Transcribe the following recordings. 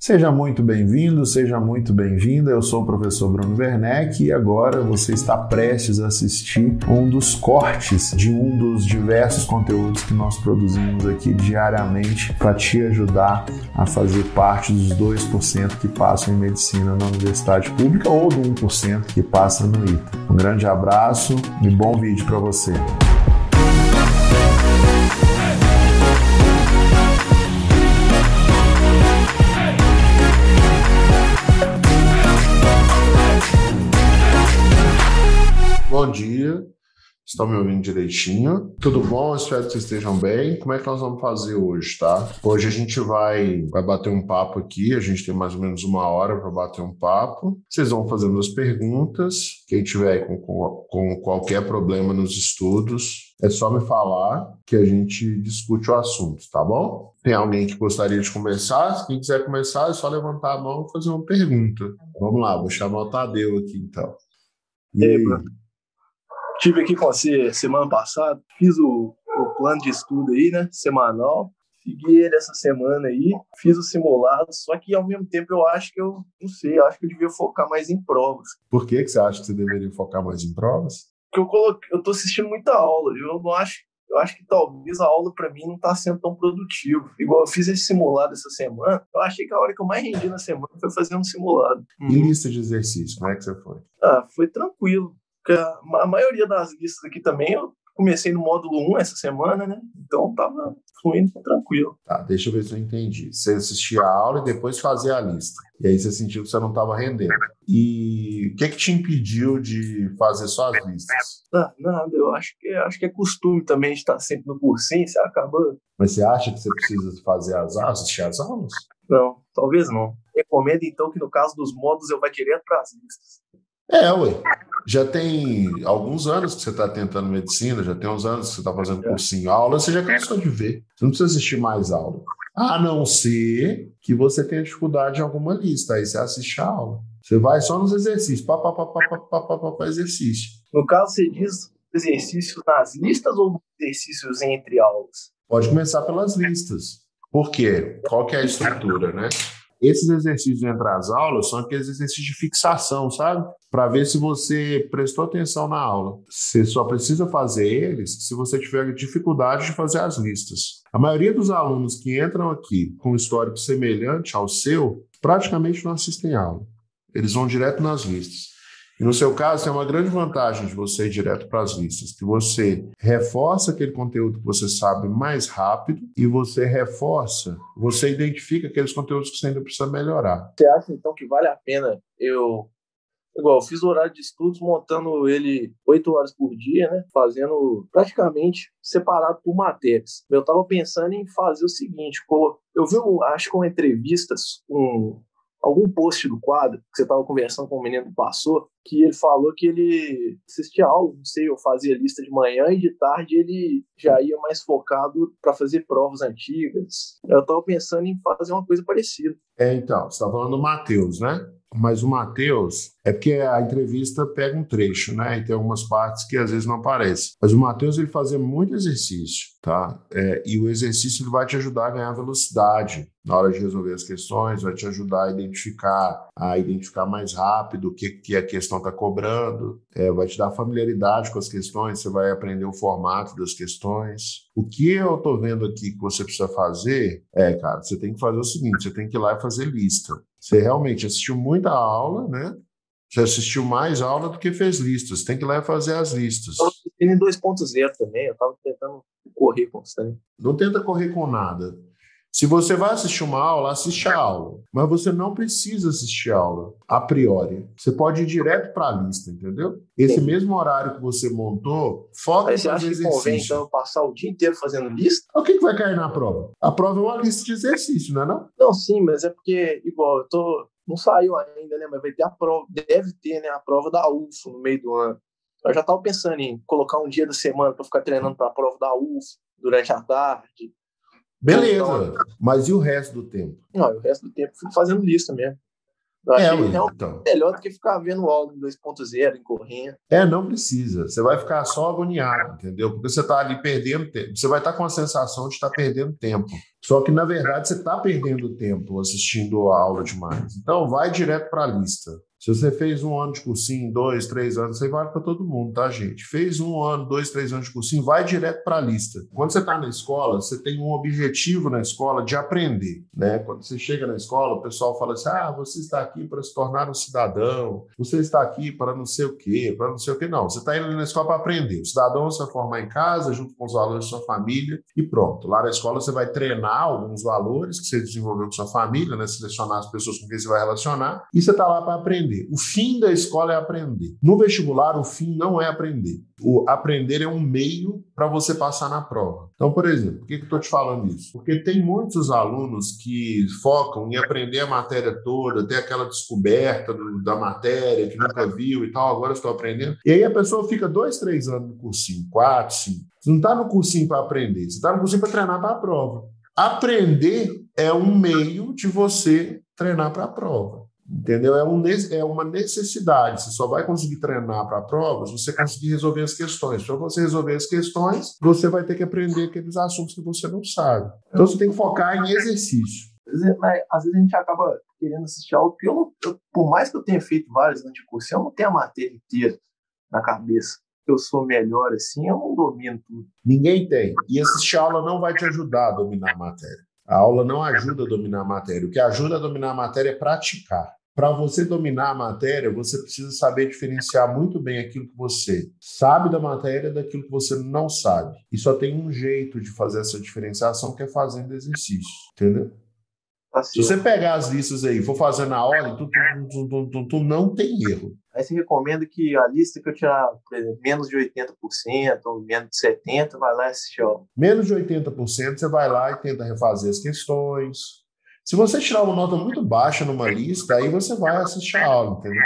Seja muito bem-vindo, seja muito bem-vinda. Eu sou o professor Bruno Werneck e agora você está prestes a assistir um dos cortes de um dos diversos conteúdos que nós produzimos aqui diariamente para te ajudar a fazer parte dos 2% que passam em medicina na universidade pública ou do 1% que passa no ITA. Um grande abraço e bom vídeo para você. Bom dia, estão me ouvindo direitinho? Tudo bom? Espero que vocês estejam bem. Como é que nós vamos fazer hoje, tá? Hoje a gente vai, vai bater um papo aqui, a gente tem mais ou menos uma hora para bater um papo. Vocês vão fazendo as perguntas. Quem tiver com, com, qualquer problema nos estudos, é só me falar que a gente discute o assunto, tá bom? Tem alguém que gostaria de conversar? Quem quiser começar, é só levantar a mão e fazer uma pergunta. Vamos lá, vou chamar o Tadeu aqui então. E Tive aqui com você semana passada, fiz o, o plano de estudo aí, né, semanal, segui ele essa semana aí, fiz o simulado, só que ao mesmo tempo eu acho que eu, não sei, eu acho que eu devia focar mais em provas. Por que, que você acha que você deveria focar mais em provas? Porque eu, coloquei, eu tô assistindo muita aula, eu não acho, eu acho que talvez a aula para mim não está sendo tão produtiva. Igual eu fiz esse simulado essa semana, eu achei que a hora que eu mais rendi na semana foi fazer um simulado. E lista de exercícios, como é que você foi? Ah, foi tranquilo a maioria das listas aqui também eu comecei no módulo 1 essa semana, né? Então tava fluindo tranquilo. Tá, deixa eu ver se eu entendi. Você assistia a aula e depois fazia a lista. E aí você sentiu que você não estava rendendo. E o que é que te impediu de fazer só as listas? Ah, nada, eu acho que acho que é costume também de estar sempre no cursinho, você acaba. Mas você acha que você precisa fazer as aulas, assistir as aulas? Não, talvez não. Recomendo então que no caso dos módulos eu vá direto para as listas. É, ué. Já tem alguns anos que você está tentando medicina, já tem uns anos que você está fazendo é. cursinho, aula, você já cansou de ver. Você não precisa assistir mais aula. A não ser que você tenha dificuldade em alguma lista, aí você assiste a aula. Você vai só nos exercícios, pá, pá, pá, pá, pá, pá, pá, pá, pá exercício. No caso, você diz exercícios nas listas ou exercícios entre aulas? Pode começar pelas listas. Por quê? Qual que é a estrutura, né? Esses exercícios entre as aulas são aqueles exercícios de fixação, sabe? Para ver se você prestou atenção na aula. Você só precisa fazer eles se você tiver dificuldade de fazer as listas. A maioria dos alunos que entram aqui com um histórico semelhante ao seu, praticamente não assistem aula. Eles vão direto nas listas. E no seu caso, tem uma grande vantagem de você ir direto para as listas, que você reforça aquele conteúdo que você sabe mais rápido e você reforça, você identifica aqueles conteúdos que você ainda precisa melhorar. Você acha, então, que vale a pena eu igual, eu fiz o horário de estudos montando ele oito horas por dia, né? Fazendo praticamente separado por matérias. Eu estava pensando em fazer o seguinte: eu vi, acho que uma entrevista com algum post do quadro, que você estava conversando com o menino que passou, que ele falou que ele assistia aula, não sei, eu fazia lista de manhã e de tarde ele já ia mais focado para fazer provas antigas. Eu estava pensando em fazer uma coisa parecida. É, então, você está falando do Matheus, né? Mas o Matheus, é porque a entrevista pega um trecho, né? E tem algumas partes que às vezes não aparecem. Mas o Matheus, ele fazia muito exercício, tá? É, e o exercício ele vai te ajudar a ganhar velocidade na hora de resolver as questões, vai te ajudar a identificar, a identificar mais rápido o que, que a questão está cobrando, é, vai te dar familiaridade com as questões, você vai aprender o formato das questões. O que eu estou vendo aqui que você precisa fazer é, cara, você tem que fazer o seguinte: você tem que ir lá e fazer lista. Você realmente assistiu muita aula, né? Você assistiu mais aula do que fez listas. Tem que ir lá fazer as listas. Eu em 2.0 também, eu estava tentando correr com isso também. Não tenta correr com nada. Se você vai assistir uma aula, assiste a aula. Mas você não precisa assistir a aula a priori. Você pode ir direto para a lista, entendeu? Esse Sim. mesmo horário que você montou, foca Mas você acha que convém, então, passar o dia inteiro fazendo lista? O que, que vai cair na prova? A prova é uma lista de exercício, não é não? Não, sim, mas é porque, igual, eu tô... Não saiu ainda, né? Mas vai ter a prova, deve ter, né? A prova da UFO no meio do ano. Eu já estava pensando em colocar um dia da semana para ficar treinando para a prova da UFO durante a tarde, Beleza, então, mas e o resto do tempo? Não, o resto do tempo fui fazendo lista mesmo. Eu achei é, então. melhor do que ficar vendo aula em 2.0, em correndo. É, não precisa. Você vai ficar só agoniado, entendeu? Porque você está ali perdendo tempo. Você vai estar tá com a sensação de estar tá perdendo tempo. Só que, na verdade, você está perdendo tempo assistindo a aula demais. Então, vai direto para a lista. Se você fez um ano de cursinho, dois, três anos, aí vale para todo mundo, tá, gente? Fez um ano, dois, três anos de cursinho, vai direto para a lista. Quando você está na escola, você tem um objetivo na escola de aprender, né? Quando você chega na escola, o pessoal fala assim: ah, você está aqui para se tornar um cidadão, você está aqui para não sei o quê, para não sei o quê. Não, você está indo na escola para aprender. O cidadão você vai formar em casa, junto com os valores da sua família, e pronto. Lá na escola você vai treinar alguns valores que você desenvolveu com sua família, né? Selecionar as pessoas com quem você vai relacionar, e você está lá para aprender aprender. O fim da escola é aprender. No vestibular, o fim não é aprender. O aprender é um meio para você passar na prova. Então, por exemplo, por que, que eu estou te falando isso? Porque tem muitos alunos que focam em aprender a matéria toda, ter aquela descoberta do, da matéria que nunca viu e tal, agora estou aprendendo. E aí a pessoa fica dois, três anos no cursinho, quatro, cinco. Você não está no cursinho para aprender, você está no cursinho para treinar para a prova. Aprender é um meio de você treinar para a prova. Entendeu? É, um, é uma necessidade. Você só vai conseguir treinar para provas você conseguir resolver as questões. Para você resolver as questões, você vai ter que aprender aqueles assuntos que você não sabe. Então você tem que focar em exercício. Às vezes a gente acaba querendo assistir algo que eu, não, eu, por mais que eu tenha feito vários curso, eu não tenho a matéria inteira na cabeça. Eu sou melhor assim, eu não domino tudo. Ninguém tem. E assistir aula não vai te ajudar a dominar a matéria. A aula não ajuda a dominar a matéria. O que ajuda a dominar a matéria é praticar. Para você dominar a matéria, você precisa saber diferenciar muito bem aquilo que você sabe da matéria daquilo que você não sabe. E só tem um jeito de fazer essa diferenciação, que é fazendo exercício, entendeu? Assim. Se você pegar as listas aí, for fazendo na ordem, tu, tu, tu, tu, não tem erro. Aí você recomenda que a lista que eu tirar, exemplo, menos de 80% ou menos de 70%, vai lá e assiste ó. Menos de 80%, você vai lá e tenta refazer as questões, se você tirar uma nota muito baixa numa lista, aí você vai assistir a aula, entendeu?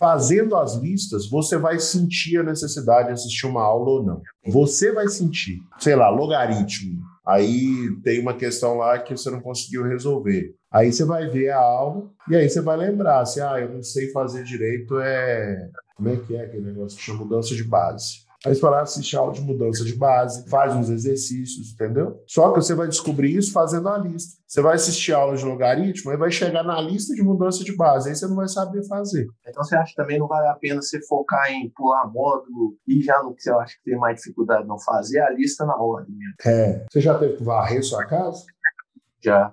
Fazendo as listas, você vai sentir a necessidade de assistir uma aula ou não. Você vai sentir, sei lá, logaritmo. Aí tem uma questão lá que você não conseguiu resolver. Aí você vai ver a aula e aí você vai lembrar, assim, ah, eu não sei fazer direito, é... Como é que é aquele negócio que chama mudança de base? Aí você vai lá assistir aula de mudança de base, faz uns exercícios, entendeu? Só que você vai descobrir isso fazendo a lista. Você vai assistir aula de logaritmo e vai chegar na lista de mudança de base, aí você não vai saber fazer. Então você acha que também não vale a pena você focar em pular módulo e já no que você acha que tem mais dificuldade não fazer, a lista na ordem mesmo. É. Você já teve que varrer sua casa? Já.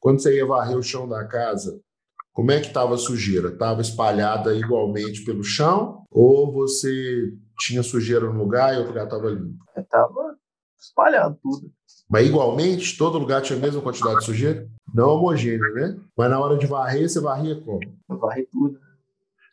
Quando você ia varrer o chão da casa, como é que estava a sujeira? Estava espalhada igualmente pelo chão ou você tinha sujeira num lugar e outro lugar estava limpo? Estava espalhado tudo. Mas igualmente, todo lugar tinha a mesma quantidade de sujeira? Não homogêneo, né? Mas na hora de varrer, você varria como? Eu varri tudo.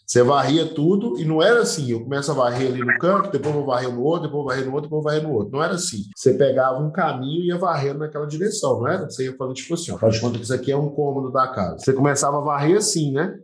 Você varria tudo e não era assim, eu começo a varrer ali no canto, depois vou varrer no outro, depois vou varrer no outro, depois vou varrer no outro. Não era assim. Você pegava um caminho e ia varrendo naquela direção, não era? Você ia falando tipo assim, ó, faz de conta que isso aqui é um cômodo da casa. Você começava a varrer assim, né?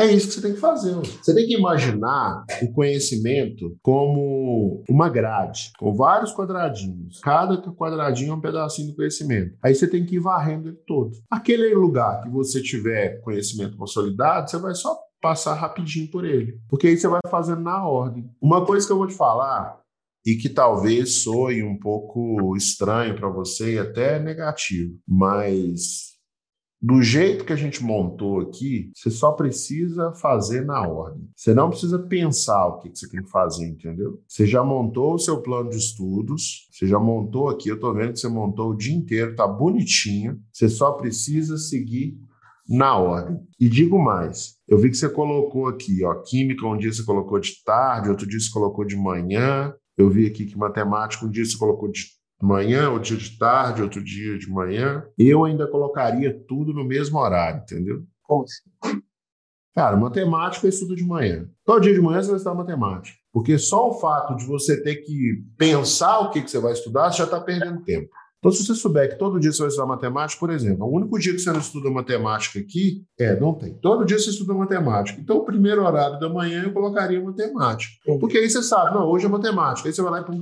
É isso que você tem que fazer. Você tem que imaginar o conhecimento como uma grade, com vários quadradinhos. Cada quadradinho é um pedacinho do conhecimento. Aí você tem que ir varrendo ele todo. Aquele lugar que você tiver conhecimento consolidado, você vai só passar rapidinho por ele. Porque aí você vai fazendo na ordem. Uma coisa que eu vou te falar e que talvez soe um pouco estranho para você e até negativo, mas do jeito que a gente montou aqui, você só precisa fazer na ordem. Você não precisa pensar o que você tem que fazer, entendeu? Você já montou o seu plano de estudos, você já montou aqui, eu estou vendo que você montou o dia inteiro, tá bonitinho. Você só precisa seguir na ordem. E digo mais, eu vi que você colocou aqui, ó, química um dia você colocou de tarde, outro dia você colocou de manhã. Eu vi aqui que matemática um dia você colocou de manhã, outro dia de tarde, outro dia de manhã. Eu ainda colocaria tudo no mesmo horário, entendeu? Como assim? Cara, matemática eu estudo de manhã. Todo dia de manhã você vai estudar matemática. Porque só o fato de você ter que pensar o que, que você vai estudar, você já está perdendo tempo. Então, se você souber que todo dia você vai estudar matemática, por exemplo, o único dia que você não estuda matemática aqui, é, não tem. Todo dia você estuda matemática. Então, o primeiro horário da manhã eu colocaria matemática. Porque aí você sabe, não, hoje é matemática. Aí você vai lá para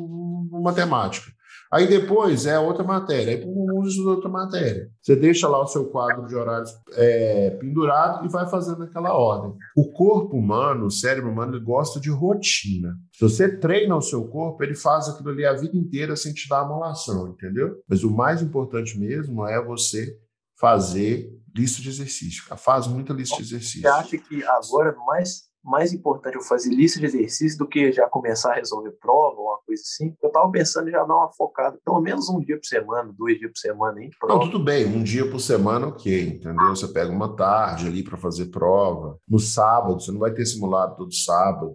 matemática. Aí depois é outra matéria, aí todo mundo estuda outra matéria. Você deixa lá o seu quadro de horários é, pendurado e vai fazendo aquela ordem. O corpo humano, o cérebro humano, ele gosta de rotina. Se você treina o seu corpo, ele faz aquilo ali a vida inteira sem te dar amolação, entendeu? Mas o mais importante mesmo é você fazer lista de exercício. Faz muita lista de exercício. Você acha que agora mais mais importante eu fazer lista de exercício do que já começar a resolver prova coisa assim. Eu estava pensando em já dar uma focada, pelo menos um dia por semana, dois dias por semana em prova. Não, tudo bem, um dia por semana, ok, entendeu? Você pega uma tarde ali para fazer prova. No sábado, você não vai ter simulado todo sábado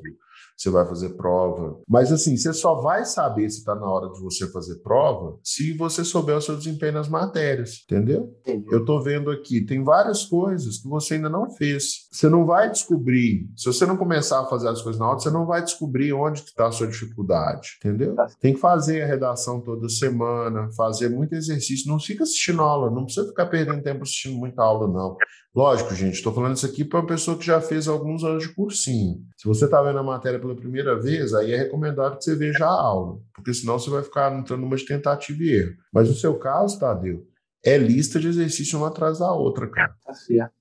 você vai fazer prova. Mas assim, você só vai saber se está na hora de você fazer prova se você souber o seu desempenho nas matérias, entendeu? Entendi. Eu estou vendo aqui, tem várias coisas que você ainda não fez. Você não vai descobrir, se você não começar a fazer as coisas na hora, você não vai descobrir onde está a sua dificuldade, entendeu? Tá. Tem que fazer a redação toda semana, fazer muito exercício. Não fica assistindo aula, não precisa ficar perdendo tempo assistindo muita aula, não. Lógico, gente, estou falando isso aqui para uma pessoa que já fez alguns anos de cursinho. Se você está vendo a matéria pela primeira vez, aí é recomendado que você veja a aula, porque senão você vai ficar entrando numa de tentativa e erro. Mas no seu caso, Tadeu, é lista de exercício uma atrás da outra, cara. Tá certo.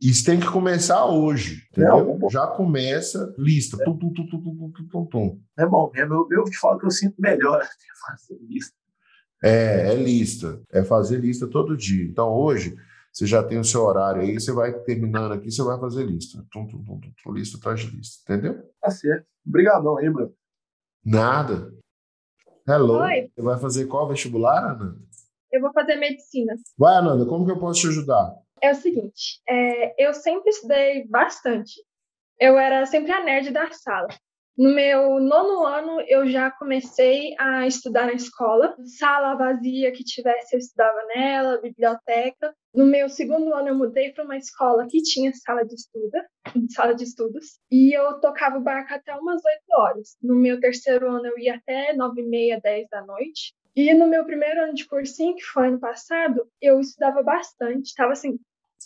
Isso tem que começar hoje, entendeu? Não, Já começa lista. É. Tum, tum, tum, tum, tum, tum, tum, tum. É bom, é, eu, eu te falo que eu sinto melhor fazer lista. É, é lista. É fazer lista todo dia. Então, hoje, você já tem o seu horário aí, você vai terminando aqui, você vai fazer lista. Tum, tum, tum, tum, lista atrás de lista, entendeu? Tá certo. Obrigadão aí, Bruno. Nada. Hello. Oi. Você vai fazer qual vestibular, Ananda? Eu vou fazer medicina. Vai, Ananda, como que eu posso te ajudar? É o seguinte, é, eu sempre estudei bastante. Eu era sempre a nerd da sala. No meu nono ano, eu já comecei a estudar na escola. Sala vazia que tivesse, eu estudava nela, biblioteca. No meu segundo ano, eu mudei para uma escola que tinha sala de estudo, sala de estudos, e eu tocava o barco até umas 8 horas. No meu terceiro ano, eu ia até 9 e meia, 10 da noite. E no meu primeiro ano de cursinho, que foi ano passado, eu estudava bastante, estava assim,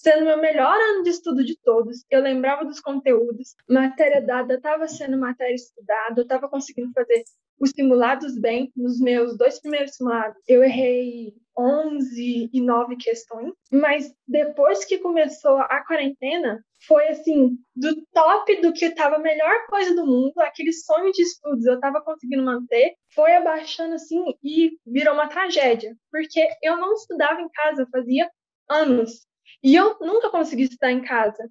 sendo meu melhor ano de estudo de todos. Eu lembrava dos conteúdos, matéria dada estava sendo matéria estudada, eu estava conseguindo fazer os simulados bem. Nos meus dois primeiros simulados, eu errei 11 e 9 questões, mas depois que começou a quarentena, foi assim, do top do que estava a melhor coisa do mundo, aquele sonho de estudos eu estava conseguindo manter, foi abaixando assim e virou uma tragédia, porque eu não estudava em casa fazia anos. E eu nunca consegui estudar em casa.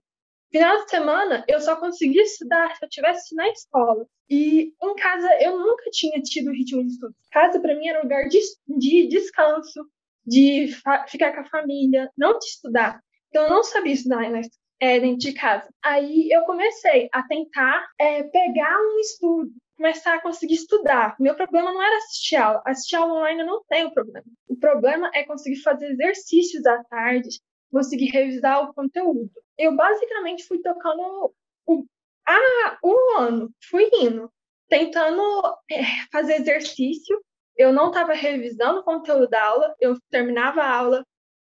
Final de semana, eu só conseguia estudar se eu tivesse na escola. E em casa, eu nunca tinha tido ritmo de estudo. Casa, para mim, era um lugar de, de descanso, de ficar com a família, não de estudar. Então, eu não sabia estudar né, é, dentro de casa. Aí, eu comecei a tentar é, pegar um estudo, começar a conseguir estudar. Meu problema não era assistir aula. Assistir aula online eu não tenho problema. O problema é conseguir fazer exercícios à tarde, conseguir revisar o conteúdo. Eu basicamente fui tocando o, ah, um ano, fui indo, tentando é, fazer exercício. Eu não estava revisando o conteúdo da aula, eu terminava a aula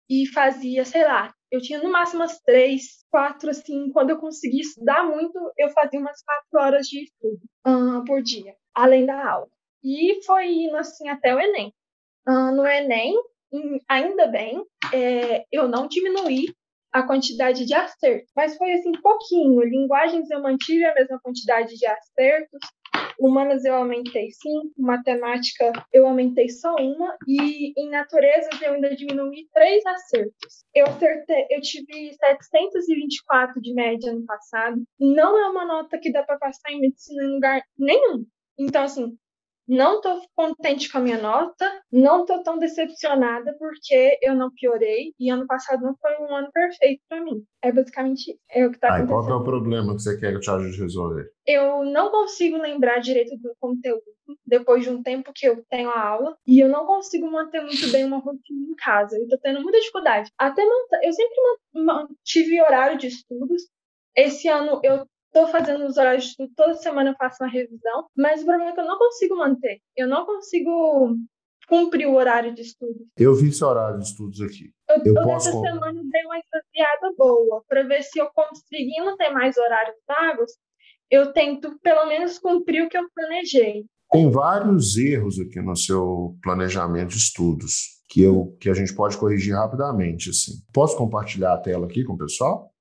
e fazia, sei lá, eu tinha no máximo umas três, quatro, assim, quando eu conseguia estudar muito, eu fazia umas quatro horas de estudo uh, por dia, além da aula. E foi indo assim até o Enem. Uh, no Enem, ainda bem, é, eu não diminuí a quantidade de acertos, mas foi assim pouquinho. Linguagens eu mantive a mesma quantidade de acertos, humanas eu aumentei cinco, matemática eu aumentei só uma e em naturezas eu ainda diminuí três acertos. Eu acertei, eu tive 724 de média no passado. Não é uma nota que dá para passar em medicina em lugar nenhum. Então assim, não estou contente com a minha nota, não estou tão decepcionada porque eu não piorei e ano passado não foi um ano perfeito para mim. É basicamente é o que está acontecendo. Qual é o problema que você quer que eu te ajude a resolver? Eu não consigo lembrar direito do conteúdo depois de um tempo que eu tenho a aula e eu não consigo manter muito bem uma rotina em casa. Eu estou tendo muita dificuldade. Até eu sempre mantive horário de estudos. Esse ano eu Estou fazendo os horários de estudo, toda semana eu faço uma revisão, mas o problema é que eu não consigo manter. Eu não consigo cumprir o horário de estudo. Eu vi esse horário de estudos aqui. Eu, eu, eu posso... essa semana dei uma estagiada boa, para ver se eu conseguindo ter mais horários vagos, eu tento pelo menos cumprir o que eu planejei. Tem vários erros aqui no seu planejamento de estudos que, eu, que a gente pode corrigir rapidamente. Assim. Posso compartilhar a tela aqui com o pessoal?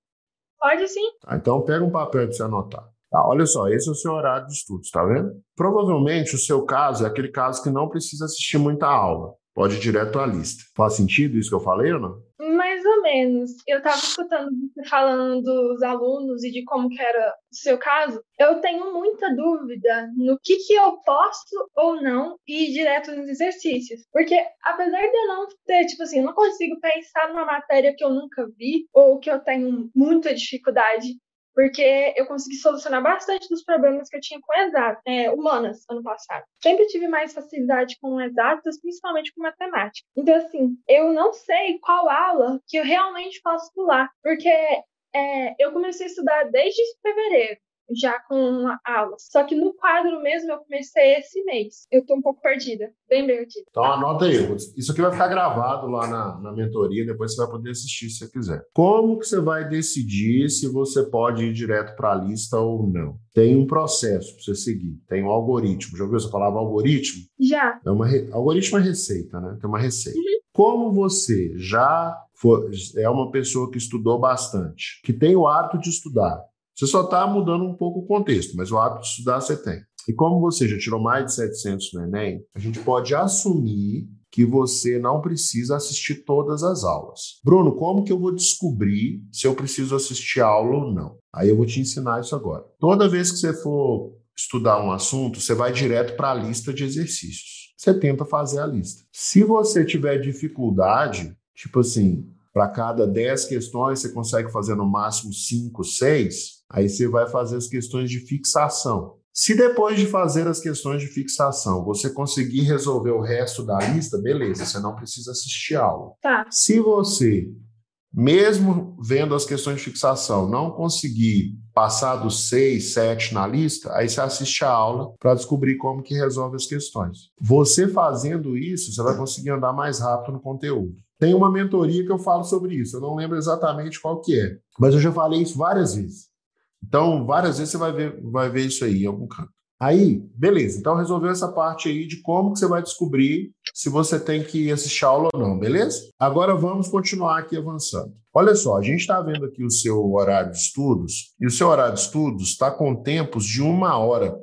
Pode sim. Tá, então pega um papel para você anotar. Tá, olha só, esse é o seu horário de estudos, tá vendo? Provavelmente o seu caso é aquele caso que não precisa assistir muita aula. Pode ir direto à lista. Faz sentido isso que eu falei ou não? Mais ou menos. Eu estava escutando você falando dos alunos e de como que era o seu caso. Eu tenho muita dúvida no que, que eu posso ou não ir direto nos exercícios. Porque apesar de eu não ter, tipo assim, eu não consigo pensar numa matéria que eu nunca vi ou que eu tenho muita dificuldade porque eu consegui solucionar bastante dos problemas que eu tinha com exatas, é, humanas, ano passado. Sempre tive mais facilidade com exatas, principalmente com matemática. Então, assim, eu não sei qual aula que eu realmente posso pular, porque é, eu comecei a estudar desde fevereiro já com aulas. Só que no quadro mesmo eu comecei esse mês. Eu tô um pouco perdida, bem perdida. Então anota aí. Isso aqui vai ficar gravado lá na, na mentoria, depois você vai poder assistir se você quiser. Como que você vai decidir se você pode ir direto para a lista ou não? Tem um processo para você seguir, tem um algoritmo. Já ouviu essa palavra algoritmo? Já. É uma re... Algoritmo é receita, né? Tem uma receita. Uhum. Como você já for, é uma pessoa que estudou bastante, que tem o hábito de estudar, você só está mudando um pouco o contexto, mas o hábito de estudar você tem. E como você já tirou mais de 700 no Enem, a gente pode assumir que você não precisa assistir todas as aulas. Bruno, como que eu vou descobrir se eu preciso assistir a aula ou não? Aí eu vou te ensinar isso agora. Toda vez que você for estudar um assunto, você vai direto para a lista de exercícios. Você tenta fazer a lista. Se você tiver dificuldade, tipo assim, para cada 10 questões você consegue fazer no máximo 5, 6, Aí você vai fazer as questões de fixação. Se depois de fazer as questões de fixação você conseguir resolver o resto da lista, beleza, você não precisa assistir aula. Tá. Se você, mesmo vendo as questões de fixação, não conseguir passar dos seis, sete na lista, aí você assiste a aula para descobrir como que resolve as questões. Você fazendo isso, você vai conseguir andar mais rápido no conteúdo. Tem uma mentoria que eu falo sobre isso, eu não lembro exatamente qual que é, mas eu já falei isso várias vezes. Então, várias vezes você vai ver, vai ver isso aí em algum canto. Aí, beleza. Então, resolveu essa parte aí de como que você vai descobrir se você tem que assistir aula ou não, beleza? Agora vamos continuar aqui avançando. Olha só, a gente está vendo aqui o seu horário de estudos, e o seu horário de estudos está com tempos de uma hora.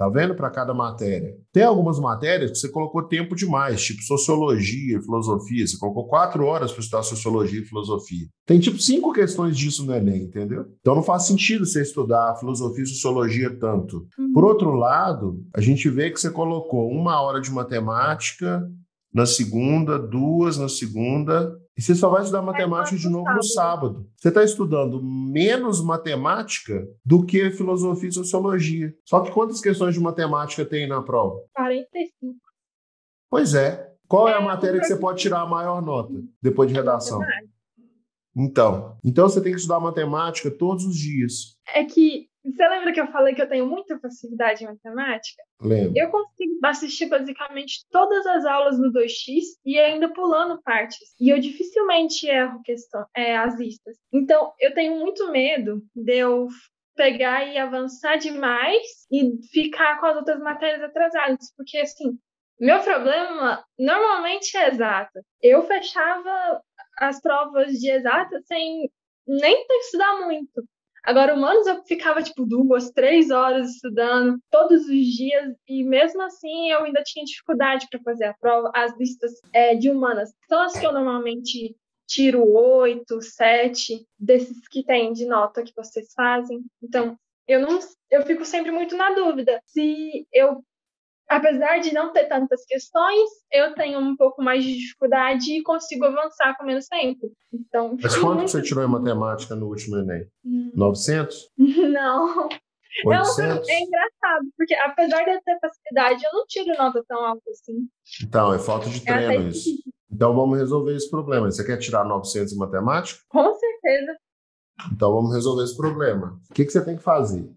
Tá vendo? Para cada matéria. Tem algumas matérias que você colocou tempo demais, tipo sociologia e filosofia. Você colocou quatro horas para estudar sociologia e filosofia. Tem tipo cinco questões disso no Enem, entendeu? Então não faz sentido você estudar filosofia e sociologia tanto. Uhum. Por outro lado, a gente vê que você colocou uma hora de matemática na segunda, duas na segunda, e você só vai estudar matemática de novo no sábado. Você está estudando menos matemática do que filosofia e sociologia. Só que quantas questões de matemática tem na prova? 45. Pois é. Qual é, é a matéria que você pode tirar a maior nota depois de redação? Então, então você tem que estudar matemática todos os dias. É que você lembra que eu falei que eu tenho muita facilidade em matemática? Lembro. Eu consigo assistir basicamente todas as aulas no 2x e ainda pulando partes. E eu dificilmente erro questão, é, as listas. Então, eu tenho muito medo de eu pegar e avançar demais e ficar com as outras matérias atrasadas. Porque, assim, meu problema normalmente é exata. Eu fechava as provas de exata sem nem ter que estudar muito. Agora, humanos, eu ficava, tipo, duas, três horas estudando todos os dias, e mesmo assim eu ainda tinha dificuldade para fazer a prova. As listas é, de humanas são as que eu normalmente tiro oito, sete desses que tem de nota que vocês fazem. Então, eu não, eu fico sempre muito na dúvida se eu apesar de não ter tantas questões, eu tenho um pouco mais de dificuldade e consigo avançar com menos tempo. Então, Mas quanto muito... você tirou em matemática no último Enem? Hum. 900? Não. 800? é engraçado, porque apesar de eu ter facilidade, eu não tiro nota tão alta assim. Então, é falta de é treino é isso. Então, vamos resolver esse problema. Você quer tirar 900 em matemática? Com certeza. Então, vamos resolver esse problema. O que, que você tem que fazer?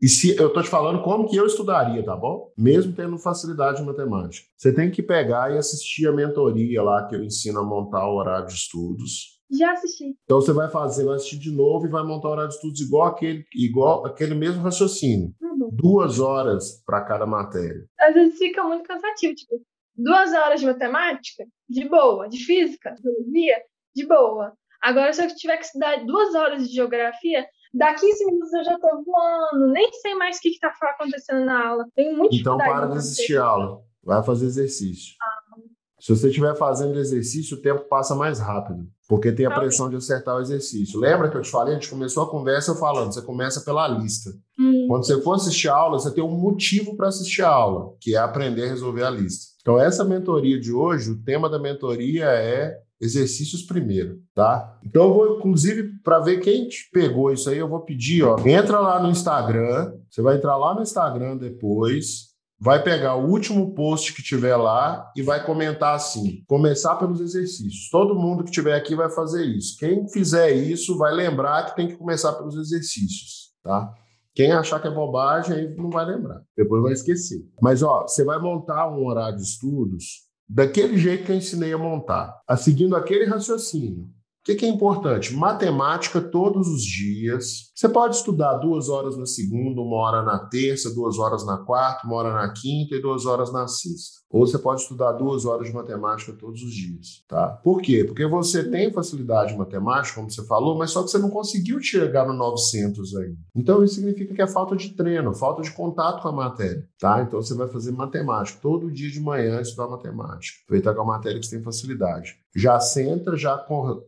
E se eu estou te falando como que eu estudaria, tá bom? Mesmo tendo facilidade em matemática. Você tem que pegar e assistir a mentoria lá que eu ensino a montar o horário de estudos. Já assisti. Então você vai fazer, vai assistir de novo e vai montar o horário de estudos igual aquele, igual aquele mesmo raciocínio. Uhum. duas horas para cada matéria. Às vezes fica muito cansativo, tipo, duas horas de matemática, de boa, de física, de biologia, de boa. Agora, se eu tiver que estudar duas horas de geografia, dá 15 minutos eu já tô voando, nem sei mais o que, está acontecendo na aula. Tenho muito Então, para de assistir a aula, vai fazer exercício. Ah. Se você estiver fazendo exercício, o tempo passa mais rápido, porque tem a pressão de acertar o exercício. Lembra que eu te falei? A gente começou a conversa falando, você começa pela lista. Hum. Quando você for assistir a aula, você tem um motivo para assistir a aula, que é aprender a resolver a lista. Então, essa mentoria de hoje, o tema da mentoria é exercícios primeiro, tá? Então eu vou, inclusive, para ver quem te pegou isso aí, eu vou pedir, ó, entra lá no Instagram, você vai entrar lá no Instagram depois, vai pegar o último post que tiver lá e vai comentar assim: começar pelos exercícios. Todo mundo que tiver aqui vai fazer isso. Quem fizer isso vai lembrar que tem que começar pelos exercícios, tá? Quem achar que é bobagem aí não vai lembrar, depois vai esquecer. Mas ó, você vai montar um horário de estudos daquele jeito que eu ensinei a montar, a seguindo aquele raciocínio que, que é importante? Matemática todos os dias. Você pode estudar duas horas na segunda, uma hora na terça, duas horas na quarta, uma hora na quinta e duas horas na sexta. Ou você pode estudar duas horas de matemática todos os dias, tá? Por quê? Porque você tem facilidade em matemática, como você falou, mas só que você não conseguiu chegar no 900 ainda. Então isso significa que é falta de treino, falta de contato com a matéria, tá? Então você vai fazer matemática todo dia de manhã estudar matemática. Aproveitar com a matéria que você tem facilidade. Já senta, já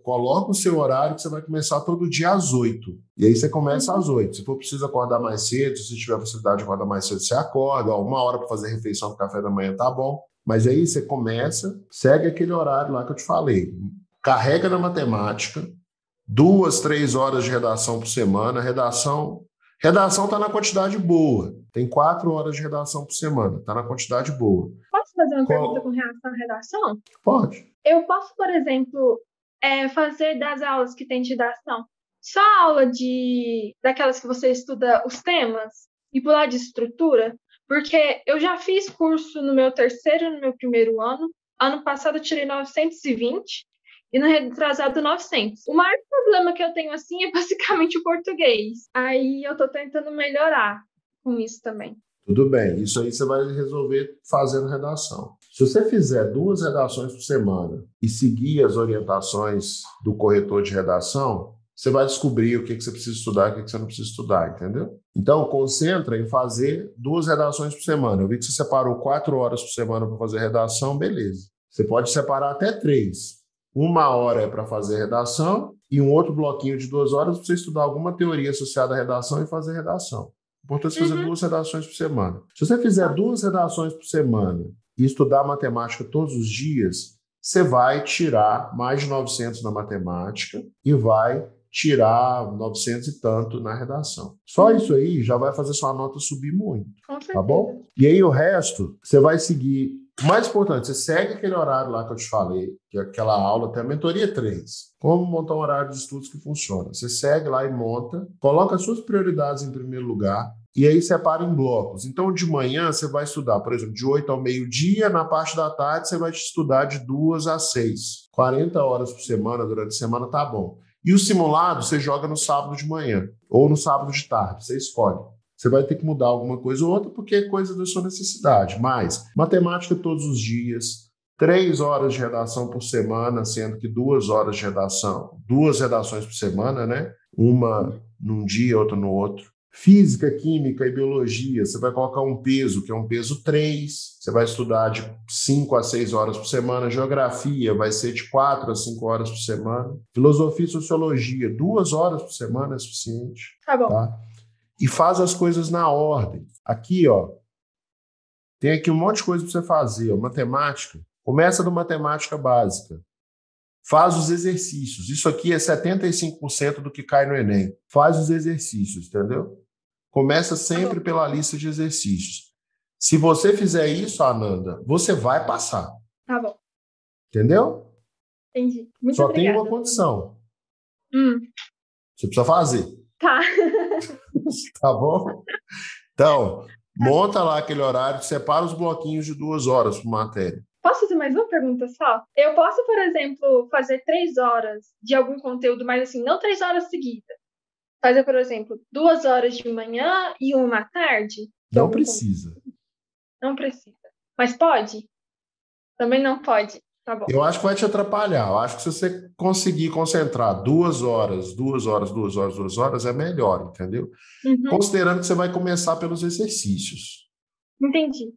coloca o seu horário que você vai começar todo dia às 8. E aí você começa às 8. Se for preciso acordar mais cedo, se tiver facilidade de acordar mais cedo, você acorda. Ó, uma hora para fazer refeição café da manhã tá bom. Mas aí você começa, segue aquele horário lá que eu te falei. Carrega na matemática, duas, três horas de redação por semana. Redação Redação está na quantidade boa. Tem quatro horas de redação por semana. Está na quantidade boa. Fazer uma Qual... pergunta com relação à redação? Pode. Eu posso, por exemplo, é, fazer das aulas que tem de redação só aula de daquelas que você estuda os temas e pular de estrutura? Porque eu já fiz curso no meu terceiro e no meu primeiro ano. Ano passado eu tirei 920 e no retrasado 900. O maior problema que eu tenho assim é basicamente o português. Aí eu tô tentando melhorar com isso também. Tudo bem, isso aí você vai resolver fazendo redação. Se você fizer duas redações por semana e seguir as orientações do corretor de redação, você vai descobrir o que, você precisa estudar e o que, que você não precisa estudar, entendeu? Então, concentra em fazer duas redações por semana. Eu vi que você separou quatro horas por semana para fazer redação, beleza. Você pode separar até três. Uma hora é para fazer redação e um outro bloquinho de duas horas para você estudar alguma teoria associada à redação e fazer redação. Importante fazer uhum. duas redações por semana. Se você fizer duas redações por semana e estudar matemática todos os dias, você vai tirar mais de 900 na matemática e vai tirar 900 e tanto na redação. Só uhum. isso aí já vai fazer sua nota subir muito, tá bom? E aí o resto, você vai seguir mais importante, você segue aquele horário lá que eu te falei, que é aquela aula, tem a mentoria 3. Como montar um horário de estudos que funciona. Você segue lá e monta, coloca as suas prioridades em primeiro lugar, e aí separa em blocos. Então, de manhã você vai estudar, por exemplo, de 8 ao meio-dia, na parte da tarde você vai estudar de 2 a 6. 40 horas por semana, durante a semana, tá bom. E o simulado você joga no sábado de manhã ou no sábado de tarde, você escolhe. Você vai ter que mudar alguma coisa ou outra porque é coisa da sua necessidade. Mas matemática todos os dias, três horas de redação por semana, sendo que duas horas de redação, duas redações por semana, né? Uma num dia, outra no outro. Física, química e biologia, você vai colocar um peso, que é um peso 3, você vai estudar de 5 a 6 horas por semana. Geografia vai ser de 4 a 5 horas por semana. Filosofia e sociologia, duas horas por semana é suficiente. Tá bom. Tá? E faz as coisas na ordem. Aqui, ó, tem aqui um monte de coisa para você fazer. Ó. Matemática, começa do matemática básica faz os exercícios. Isso aqui é 75% do que cai no Enem. Faz os exercícios, entendeu? Começa sempre pela lista de exercícios. Se você fizer isso, Ananda, você vai passar. Tá bom. Entendeu? Entendi. Muito Só obrigada. tem uma condição. Hum. Você precisa fazer. Tá. tá bom? Então, monta lá aquele horário, separa os bloquinhos de duas horas por matéria. Posso fazer mais uma pergunta só? Eu posso, por exemplo, fazer três horas de algum conteúdo, mas assim, não três horas seguidas. Fazer, por exemplo, duas horas de manhã e uma à tarde? Não precisa. Não precisa. Mas pode? Também não pode. Tá bom. Eu acho que vai te atrapalhar. Eu acho que se você conseguir concentrar duas horas, duas horas, duas horas, duas horas, é melhor, entendeu? Uhum. Considerando que você vai começar pelos exercícios. Entendi.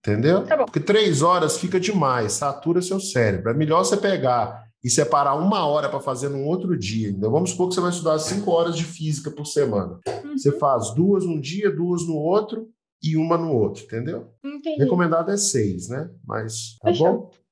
Entendeu? Tá Porque três horas fica demais, satura seu cérebro. É melhor você pegar e separar uma hora para fazer num outro dia. Então, vamos supor que você vai estudar cinco horas de física por semana. Uhum. Você faz duas um dia, duas no outro e uma no outro, entendeu? Entendi. Recomendado é seis, né? Mas tá Fechou. bom?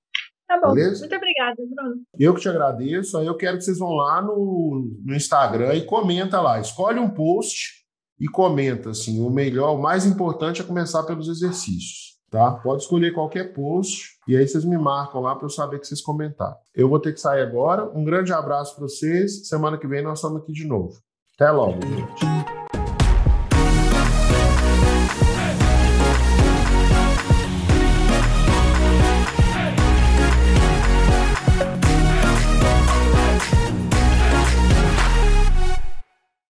Tá bom. Beleza? Muito obrigada, Bruno. Eu que te agradeço. Aí eu quero que vocês vão lá no, no Instagram e comenta lá. Escolhe um post e comenta assim. O melhor, o mais importante é começar pelos exercícios. Tá? Pode escolher qualquer post e aí vocês me marcam lá para eu saber que vocês comentaram. Eu vou ter que sair agora. Um grande abraço para vocês. Semana que vem nós estamos aqui de novo. Até logo, gente.